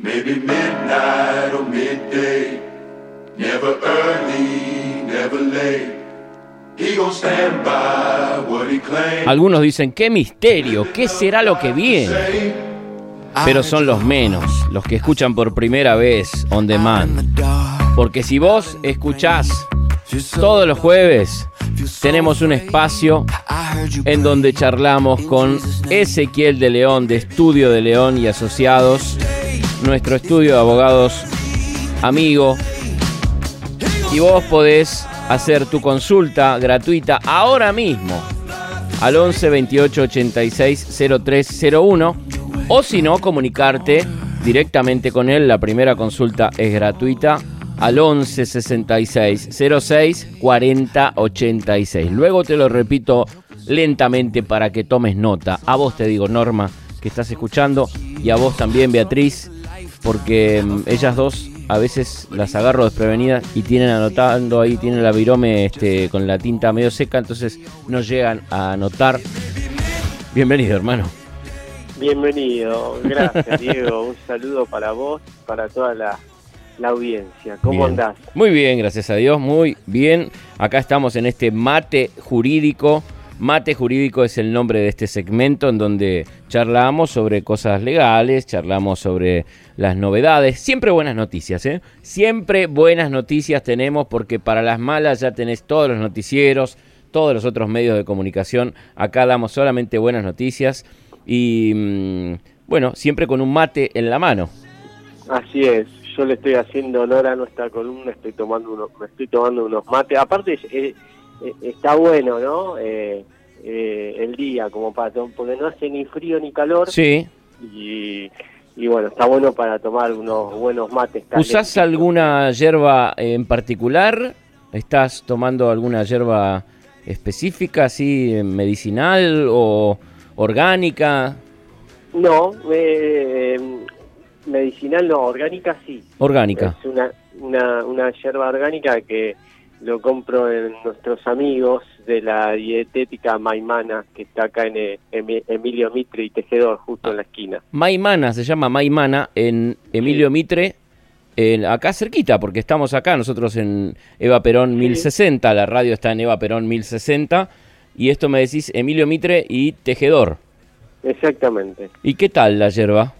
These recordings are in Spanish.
Maybe midnight or midday. Never early, never late. He gon' stand by what he claims. Algunos dicen, qué misterio, ¿qué será lo que viene? Pero son los menos, los que escuchan por primera vez on demand. Porque si vos escuchás todos los jueves, tenemos un espacio en donde charlamos con Ezequiel de León, de Estudio de León y Asociados, nuestro estudio de abogados amigo. Y vos podés hacer tu consulta gratuita ahora mismo al 11 28 86 0301 o si no, comunicarte directamente con él. La primera consulta es gratuita al 11 66 06 40 86. Luego te lo repito lentamente para que tomes nota. A vos te digo, Norma, que estás escuchando, y a vos también, Beatriz, porque mm, ellas dos a veces las agarro desprevenidas y tienen anotando ahí, tienen la virome este, con la tinta medio seca, entonces no llegan a anotar. Bienvenido, hermano. Bienvenido, gracias Diego, un saludo para vos, para toda la, la audiencia. ¿Cómo Bien. andás? Muy bien, gracias a Dios, muy bien. Acá estamos en este mate jurídico. Mate jurídico es el nombre de este segmento en donde charlamos sobre cosas legales, charlamos sobre las novedades. Siempre buenas noticias, ¿eh? Siempre buenas noticias tenemos porque para las malas ya tenés todos los noticieros, todos los otros medios de comunicación. Acá damos solamente buenas noticias y mm, bueno, siempre con un mate en la mano. Así es, yo le estoy haciendo honor a nuestra columna, estoy tomando unos, me estoy tomando unos mates. Aparte está bueno, ¿no? Eh, eh, el día, como para porque no hace ni frío ni calor Sí. y, y bueno, está bueno para tomar unos buenos mates. ¿Usás alguna hierba en particular? ¿Estás tomando alguna hierba específica, así, medicinal o orgánica? No, eh, medicinal no, orgánica sí. Orgánica. Es una, una, una yerba orgánica que lo compro en nuestros amigos de la dietética Maimana, que está acá en eh, Emi- Emilio Mitre y Tejedor, justo en la esquina. Maimana, se llama Maimana en Emilio Mitre, en- acá cerquita, porque estamos acá nosotros en Eva Perón 1060, la radio está en Eva Perón 1060, y esto me decís Emilio Mitre y Tejedor. Exactamente. ¿Y qué tal la hierba?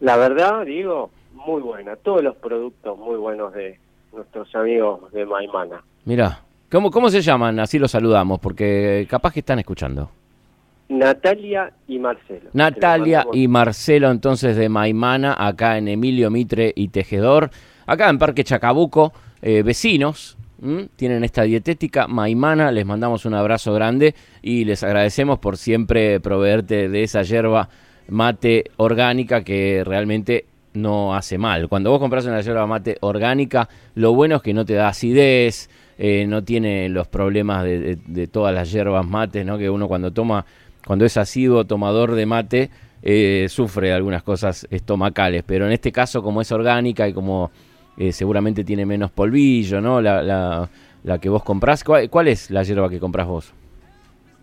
La verdad, digo, muy buena. Todos los productos muy buenos de nuestros amigos de Maimana. Mirá, ¿cómo, ¿cómo se llaman? Así los saludamos, porque capaz que están escuchando. Natalia y Marcelo. Natalia y Marcelo entonces de Maimana, acá en Emilio Mitre y Tejedor, acá en Parque Chacabuco, eh, vecinos, ¿m? tienen esta dietética Maimana, les mandamos un abrazo grande y les agradecemos por siempre proveerte de esa yerba mate orgánica que realmente no hace mal. Cuando vos compras una yerba mate orgánica, lo bueno es que no te da acidez, eh, no tiene los problemas de, de- de todas las hierbas mates, ¿no? Que uno cuando toma, cuando es asiduo tomador de mate, eh, sufre algunas cosas estomacales. Pero en este caso, como es orgánica y como eh, seguramente tiene menos polvillo, ¿no? La, la, la que vos comprás. ¿Cuál, cuál es la hierba que comprás vos?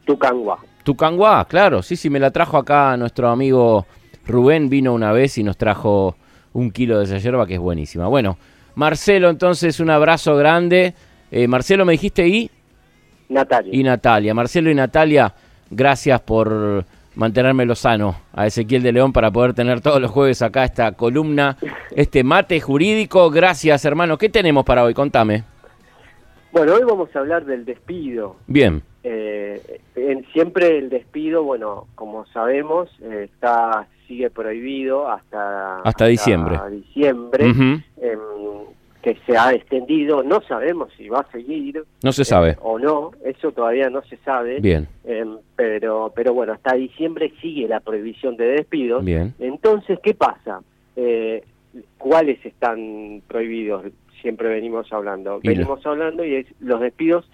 Tucangua. Tucanguá, claro, sí, sí, me la trajo acá nuestro amigo Rubén, vino una vez y nos trajo un kilo de esa yerba que es buenísima. Bueno, Marcelo, entonces un abrazo grande. Eh, Marcelo, me dijiste y, Natalia. y Natalia. Marcelo y Natalia, gracias por mantenerme sano a Ezequiel de León para poder tener todos los jueves acá esta columna, este mate jurídico. Gracias, hermano. ¿Qué tenemos para hoy? Contame. Bueno, hoy vamos a hablar del despido. Bien, Eh, en- siempre el despido, bueno, como sabemos, eh, está sigue prohibido hasta Hasta diciembre. diciembre, em, que se ha extendido. No sabemos si va a seguir no se eh, sabe. o no. Eso todavía no se sabe. Bien, Em, pero, pero bueno, hasta diciembre sigue la prohibición de despidos. bien. Entonces, ¿qué pasa? Eh, ¿Cuáles están prohibidos? Siempre venimos hablando. Y lo- Venimos hablando y es los despidos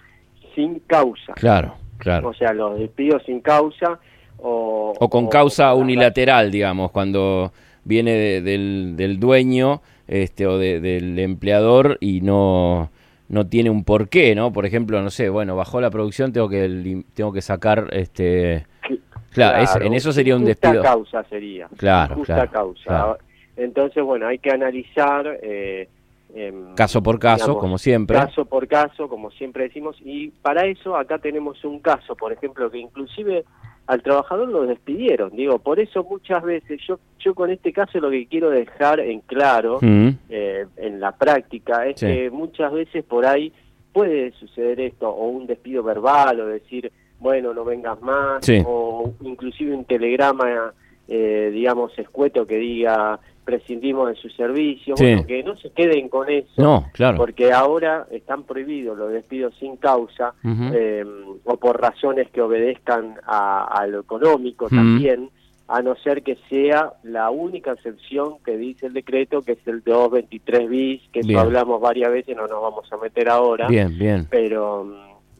sin causa. Claro, claro. O sea, los despidos sin causa o... O con o- causa unilateral, digamos, cuando viene de- del, del dueño este, o de- del empleador y no, no tiene un porqué, ¿no? Por ejemplo, no sé, bueno, bajó la producción, tengo que tengo que sacar, este, Cl- claro, es- en eso sería un Justa despido. causa sería. Claro, Justa claro, causa. claro. Entonces, bueno, hay que analizar... Eh, em, caso por caso, como siempre. Caso por caso, como siempre decimos, y para eso acá tenemos un caso, por ejemplo, que inclusive al trabajador lo despidieron. Digo, por eso muchas veces yo yo con este caso lo que quiero dejar en claro mm. eh, en la práctica es que muchas veces por ahí puede suceder esto o un despido verbal o decir bueno no vengas más o inclusive un telegrama eh, digamos escueto que diga prescindimos de su servicio, que no se queden con eso, porque ahora están prohibidos los despidos sin causa eh, o por razones que obedezcan a, lo económico también, a no ser que sea la única excepción que dice el decreto, que es el 223 bis, que eso hablamos varias veces, no nos vamos a meter ahora, bien, bien. pero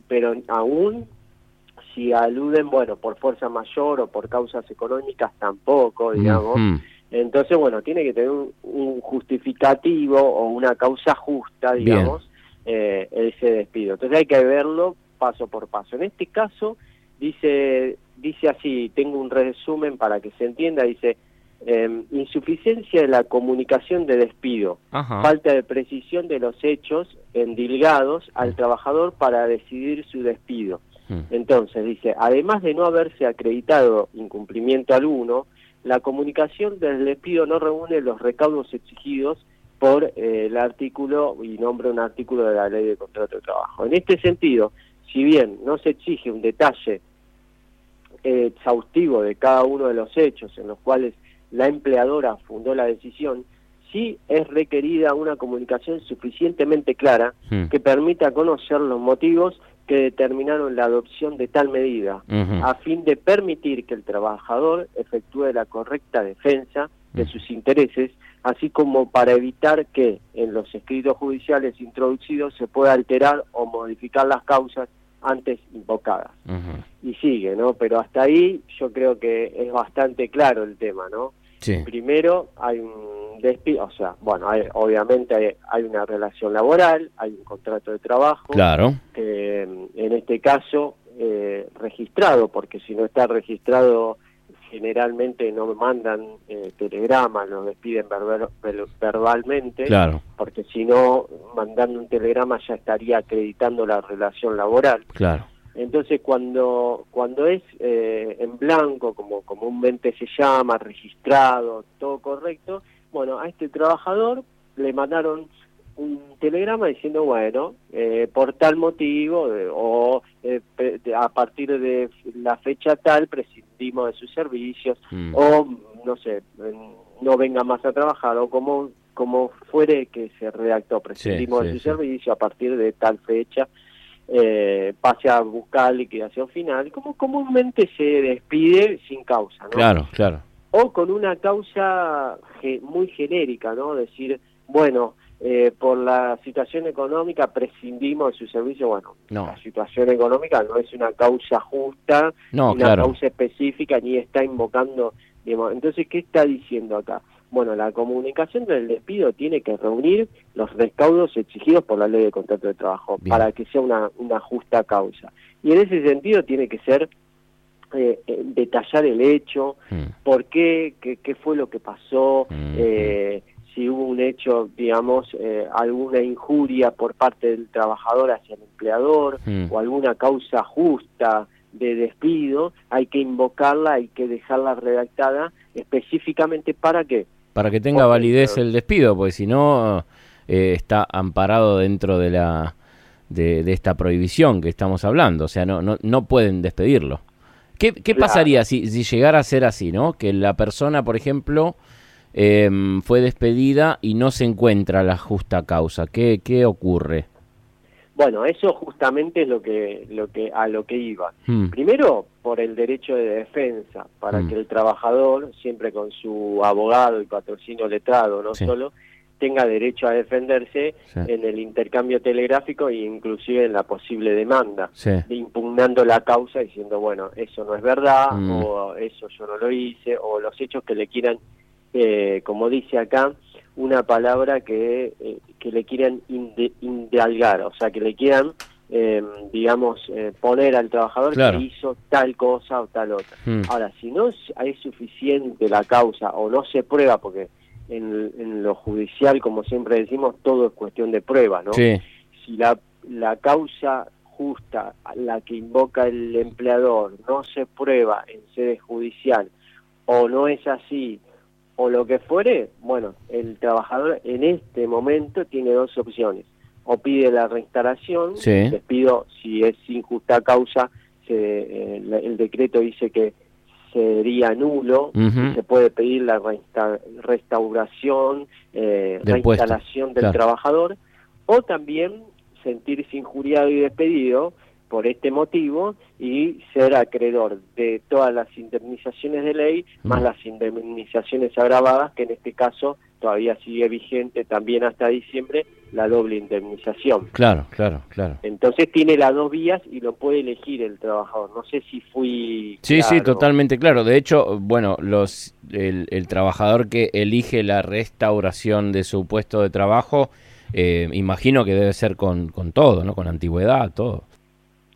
pero aún si aluden, bueno, por fuerza mayor o por causas económicas tampoco, digamos. Entonces, bueno, tiene que tener un, justificativo o una causa justa, digamos, eh, ese despido. Entonces hay que verlo paso por paso. En este caso, dice, dice así, tengo un resumen para que se entienda, dice, em, insuficiencia de la comunicación de despido, falta de precisión de los hechos endilgados al trabajador para decidir su despido. Hmm. Entonces, dice, además de no haberse acreditado incumplimiento alguno, la comunicación del despido no reúne los recaudos exigidos por eh, el artículo y nombra un artículo de la ley de contrato de trabajo. En este sentido, si bien no se exige un detalle eh, exhaustivo de cada uno de los hechos en los cuales la empleadora fundó la decisión, sí es requerida una comunicación suficientemente clara hmm. que permita conocer los motivos que determinaron la adopción de tal medida, a fin de permitir que el trabajador efectúe la correcta defensa de sus intereses, así como para evitar que en los escritos judiciales introducidos se pueda alterar o modificar las causas antes invocadas. Y sigue, ¿no? Pero hasta ahí yo creo que es bastante claro el tema, ¿no? Primero hay un despido, o sea, bueno, hay, obviamente hay, una relación laboral, hay un contrato de trabajo. Claro. Que en este caso eh, registrado, porque si no está registrado generalmente no mandan eh, telegramas, los despiden verbalmente, claro. porque si no, mandando un telegrama ya estaría acreditando la relación laboral. Claro. Entonces, cuando, cuando es eh, en blanco, como comúnmente se llama, registrado, todo correcto, bueno, a este trabajador le mandaron un telegrama diciendo, bueno, eh, por tal motivo o eh, a partir de la fecha tal prescindimos de sus servicios mm. o, no sé, no venga más a trabajar o como, como fuere que se redactó, prescindimos de su servicio a partir de tal fecha eh, pase a buscar liquidación final, como comúnmente se despide sin causa, ¿no? Claro, claro. O con una causa muy genérica, ¿no? Decir, bueno, eh, por la situación económica prescindimos de su servicio. Bueno, la situación económica no es una causa justa, no, una causa específica, ni está invocando. Digamos. Entonces, ¿qué está diciendo acá? Bueno, la comunicación del despido tiene que reunir los recaudos exigidos por la ley de contrato de trabajo para que sea una, una justa causa. Y en ese sentido tiene que ser eh, eh, detallar el hecho, mm. por qué, qué, fue lo que pasó, mm, eh, si hubo un hecho, digamos, alguna injuria por parte del trabajador hacia el empleador mm. o alguna causa justa de despido, hay que invocarla, hay que dejarla redactada específicamente para qué, para que tenga validez el despido, porque si no eh, está amparado dentro de la de, esta prohibición que estamos hablando, o sea, no no, no pueden despedirlo. ¿Qué, qué pasaría si, si llegara a ser así, no? Que la persona, por ejemplo, em, fue despedida y no se encuentra la justa causa. ¿Qué, qué ocurre? Bueno, eso justamente es lo que, lo que, a lo que iba. Hmm. Primero, por el derecho de defensa, para hmm. que el trabajador, siempre con su abogado y patrocinio letrado, no solo, tenga derecho a defenderse en el intercambio telegráfico e inclusive en la posible demanda, impugnando la causa diciendo, bueno, eso no es verdad, hmm. o eso yo no lo hice, o los hechos que le quieran, eh, como dice acá, una palabra que, eh, que le quieran indalgar, o sea, que le quieran, eh, digamos, eh, poner al trabajador que hizo tal cosa o tal otra. Hmm. Ahora, si no hay suficiente la causa o no se prueba, porque en, lo judicial, como siempre decimos, todo es cuestión de prueba, ¿no? Sí. Si la, la causa justa, la que invoca el empleador, no se prueba en sede judicial o no es así o lo que fuere, bueno, el trabajador en este momento tiene dos opciones. O pide la reinstalación, despido si es injusta causa, se, eh, el decreto dice que sería nulo, se puede pedir la restauración, eh, reinstalación del trabajador, o también sentirse injuriado y despedido por este motivo y ser acreedor de todas las indemnizaciones de ley, más las indemnizaciones agravadas, que en este caso todavía sigue vigente también hasta diciembre, la doble indemnización. Claro, claro, claro. Entonces tiene las dos vías y lo puede elegir el trabajador. No sé si fui. Sí, sí, totalmente claro. De hecho, bueno, los el, el, trabajador que elige la restauración de su puesto de trabajo, eh, imagino que debe ser con, con todo, ¿no? Con antigüedad, todo.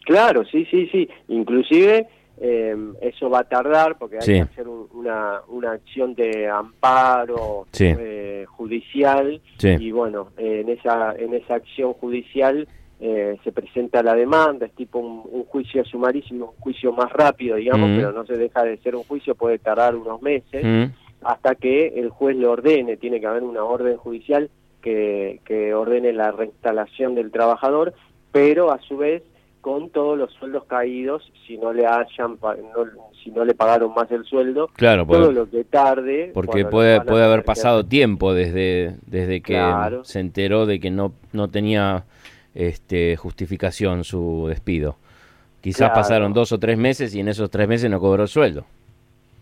Claro, sí, sí, sí. Inclusive eh, eso va a tardar porque hay que hacer una, una acción de amparo eh, judicial y bueno, en esa en esa acción judicial eh, se presenta la demanda, es tipo un, juicio sumarísimo, un juicio más rápido, digamos, mm. pero no se deja de ser un juicio, puede tardar unos meses mm. hasta que el juez le ordene, tiene que haber una orden judicial que, que ordene la reinstalación del trabajador, pero a su vez con todos los sueldos caídos si no le hayan si no le pagaron más el sueldo. Claro todo lo que tarde porque puede puede haber pasado tiempo desde desde que se enteró de que no no tenía este justificación su despido. Quizás pasaron dos o tres meses y en esos tres meses no cobró sueldo.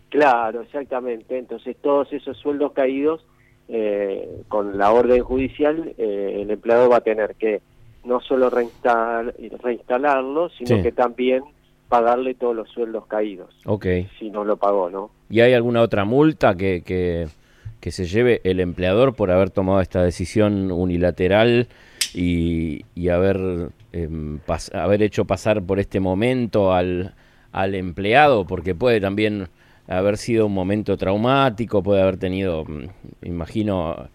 Claro exactamente. Entonces todos esos sueldos caídos eh, con la orden judicial eh, el empleado va a tener que no solo reinstalarlo, sino que también pagarle todos los sueldos caídos. Ok. Si no lo pagó, ¿no? ¿Y hay alguna otra multa que, que, que se lleve el empleador por haber tomado esta decisión unilateral y, y haber, em, haber hecho pasar por este momento al, al empleado? Porque puede también haber sido un momento traumático, puede haber tenido, mm, imagino,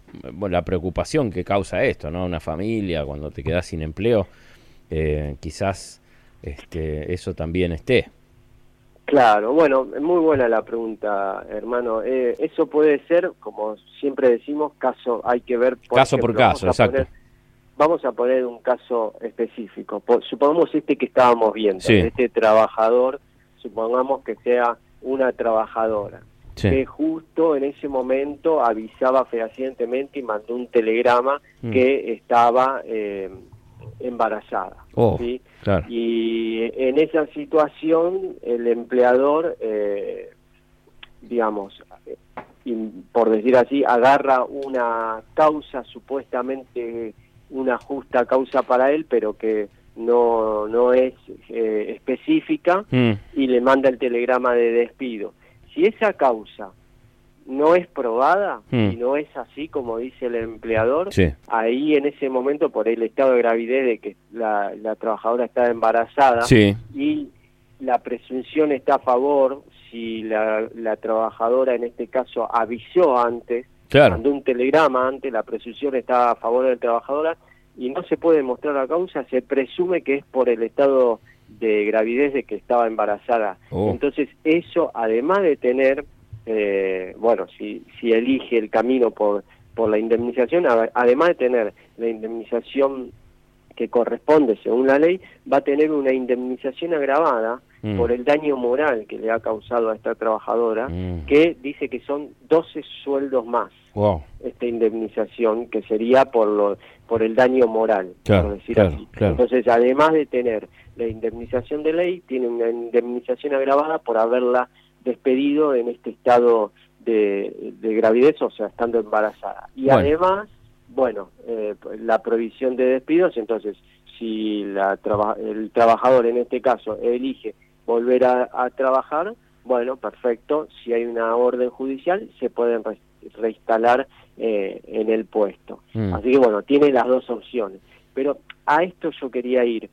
la preocupación que causa esto, ¿no? Una familia, cuando te quedas sin empleo, eh, quizás este, eso también esté. Claro, bueno, muy buena la pregunta, hermano. Eh, eso puede ser, como siempre decimos, caso, hay que ver... caso por caso, exacto. vamos a poner un caso específico. supongamos este que estábamos viendo, este trabajador, supongamos que sea una trabajadora que justo en ese momento avisaba fehacientemente y mandó un telegrama mm. que estaba eh, embarazada. Oh, Y en esa situación el empleador, eh, digamos, por decir así, agarra una causa supuestamente una justa causa para él, pero que no, no es eh, específica mm. y le manda el telegrama de despido. Si esa causa no es probada mm. y no es así como dice el empleador, ahí en ese momento por el estado de gravidez de que la, la trabajadora está embarazada y la presunción está a favor, si la, la trabajadora en este caso avisó antes, mandó un telegrama antes, la presunción está a favor de la trabajadora, y no se puede demostrar la causa, se presume que es por el estado de gravidez de que estaba embarazada. Oh. Entonces eso, además de tener, eh, bueno, si, si elige el camino por, por la indemnización, además de tener la indemnización que corresponde según la ley, va a tener una indemnización agravada mm. por el daño moral que le ha causado a esta trabajadora, mm. que dice que son 12 sueldos más esta indemnización, que sería por lo, por el daño moral, por decir así. Entonces, además de tener la indemnización de ley, tiene una indemnización agravada por haberla despedido en este estado de, gravidez, o sea, estando embarazada. Y además, bueno, eh, la provisión de despidos, entonces, si la el trabajador en este caso elige volver a, trabajar, bueno, perfecto, si hay una orden judicial, se pueden reinstalar eh, en el puesto. Mm. Así que bueno, tiene las dos opciones. Pero a esto yo quería ir,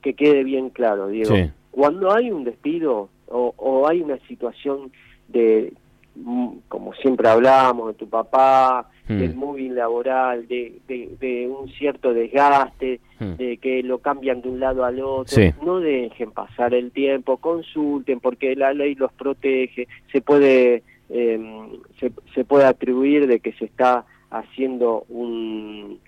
que quede bien claro, Diego. Cuando hay un despido o, hay una situación de mm, como siempre hablamos, de tu papá, Hmm. del móvil laboral, de, de, de un cierto desgaste, Hmm. de que lo cambian de un lado al otro. Sí. No dejen pasar el tiempo, consulten, porque la ley los protege. Se puede, eh, se, se puede atribuir de que se está haciendo un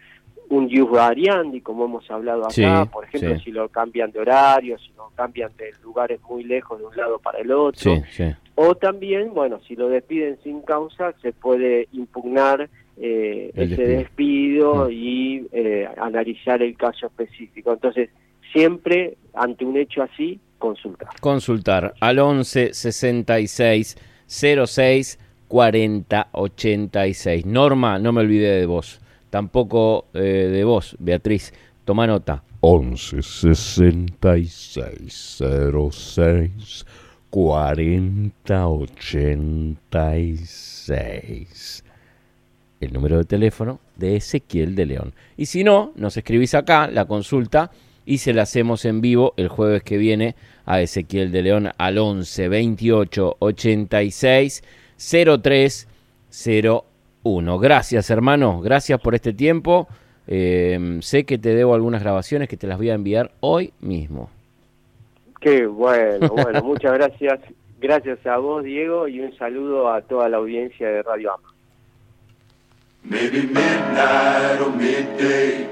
un variandi, como hemos hablado acá, Sí, por ejemplo, sí. si lo cambian de horario, si lo cambian de lugares muy lejos de un lado para el otro, sí. o también, bueno, si lo despiden sin causa, se puede impugnar eh, El ese despido. despido Mm. y eh, analizar el caso específico. Entonces, siempre ante un hecho así, consultar. Consultar al 11 66 06 40 86. Norma, no me olvidé de vos. Tampoco eh, de vos, Beatriz. Toma nota. 11 66 06 40 86. El número de teléfono de Ezequiel de León. Y si no, nos escribís acá la consulta y se la hacemos en vivo el jueves que viene a Ezequiel de León al 11 28 86 03 01. Gracias, hermano. Gracias por este tiempo. Eh, sé que te debo algunas grabaciones que te las voy a enviar hoy mismo. Qué bueno, bueno, muchas gracias. Gracias a vos, Diego, y un saludo a toda la audiencia de Radio Ama. Maybe midnight or midday,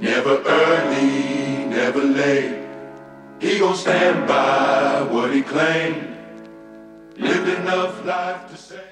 never early, never late. He gon' stand by what he claimed, lived enough life to say.